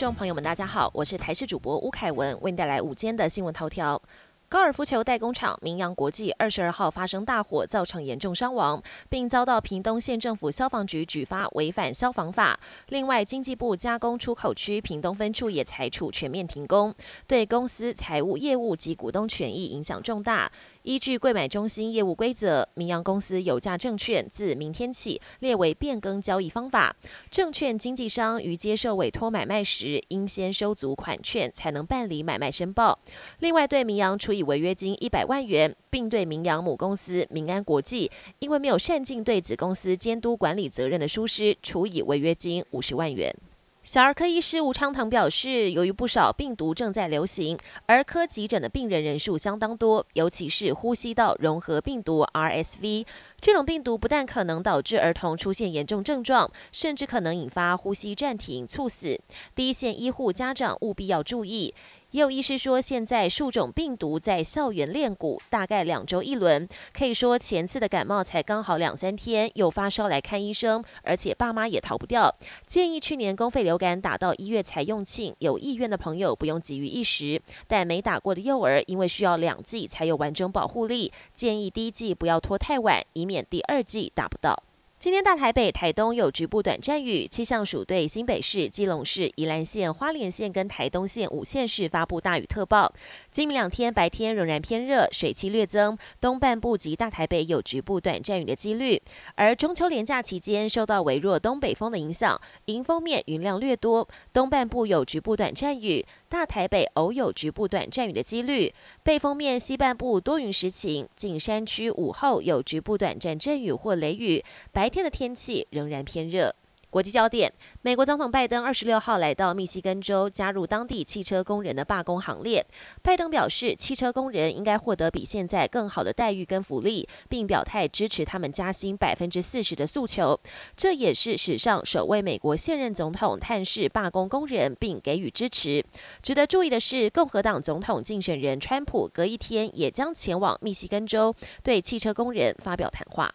众朋友们，大家好，我是台视主播吴凯文，为您带来午间的新闻头条。高尔夫球代工厂明阳国际二十二号发生大火，造成严重伤亡，并遭到屏东县政府消防局举发违反消防法。另外，经济部加工出口区屏东分处也裁处全面停工，对公司财务业务及股东权益影响重大。依据柜买中心业务规则，明阳公司有价证券自明天起列为变更交易方法。证券经纪商于接受委托买卖时，应先收足款券，才能办理买卖申报。另外，对明阳处以违约金一百万元，并对明阳母公司明安国际因为没有善尽对子公司监督管理责任的疏失，处以违约金五十万元。小儿科医师吴昌堂表示，由于不少病毒正在流行，儿科急诊的病人人数相当多，尤其是呼吸道融合病毒 RSV 这种病毒，不但可能导致儿童出现严重症状，甚至可能引发呼吸暂停、猝死。第一线医护家长务必要注意。也有医师说，现在数种病毒在校园练蛊，大概两周一轮，可以说前次的感冒才刚好两三天，又发烧来看医生，而且爸妈也逃不掉。建议去年公费流感打到一月才用罄，有意愿的朋友不用急于一时，但没打过的幼儿，因为需要两剂才有完整保护力，建议第一剂不要拖太晚，以免第二剂打不到。今天大台北、台东有局部短暂雨，气象署对新北市、基隆市、宜兰县、花莲县跟台东县五县市发布大雨特报。今明两天白天仍然偏热，水汽略增，东半部及大台北有局部短暂雨的几率。而中秋连假期间受到微弱东北风的影响，迎风面云量略多，东半部有局部短暂雨。大台北偶有局部短暂雨的几率，背风面西半部多云时晴，近山区午后有局部短暂阵雨或雷雨，白天的天气仍然偏热。国际焦点：美国总统拜登二十六号来到密西根州，加入当地汽车工人的罢工行列。拜登表示，汽车工人应该获得比现在更好的待遇跟福利，并表态支持他们加薪百分之四十的诉求。这也是史上首位美国现任总统探视罢工工人并给予支持。值得注意的是，共和党总统竞选人川普隔一天也将前往密西根州，对汽车工人发表谈话。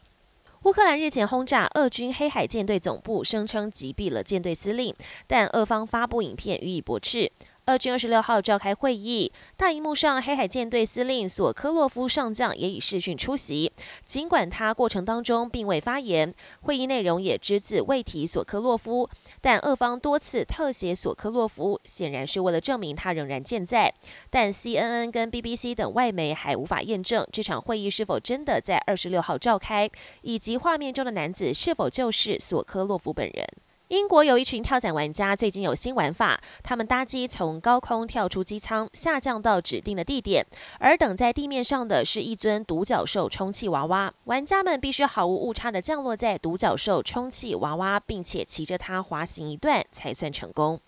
乌克兰日前轰炸俄军黑海舰队总部，声称击毙了舰队司令，但俄方发布影片予以驳斥。俄军二十六号召开会议，大荧幕上黑海舰队司令索科洛夫上将也以视讯出席。尽管他过程当中并未发言，会议内容也只字未提索科洛夫，但俄方多次特写索科洛夫，显然是为了证明他仍然健在。但 CNN 跟 BBC 等外媒还无法验证这场会议是否真的在二十六号召开，以及画面中的男子是否就是索科洛夫本人。英国有一群跳伞玩家，最近有新玩法。他们搭机从高空跳出机舱，下降到指定的地点，而等在地面上的是一尊独角兽充气娃娃。玩家们必须毫无误差的降落在独角兽充气娃娃，并且骑着它滑行一段才算成功。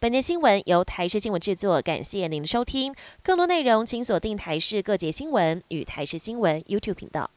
本节新闻由台视新闻制作，感谢您的收听。更多内容请锁定台视各节新闻与台视新闻 YouTube 频道。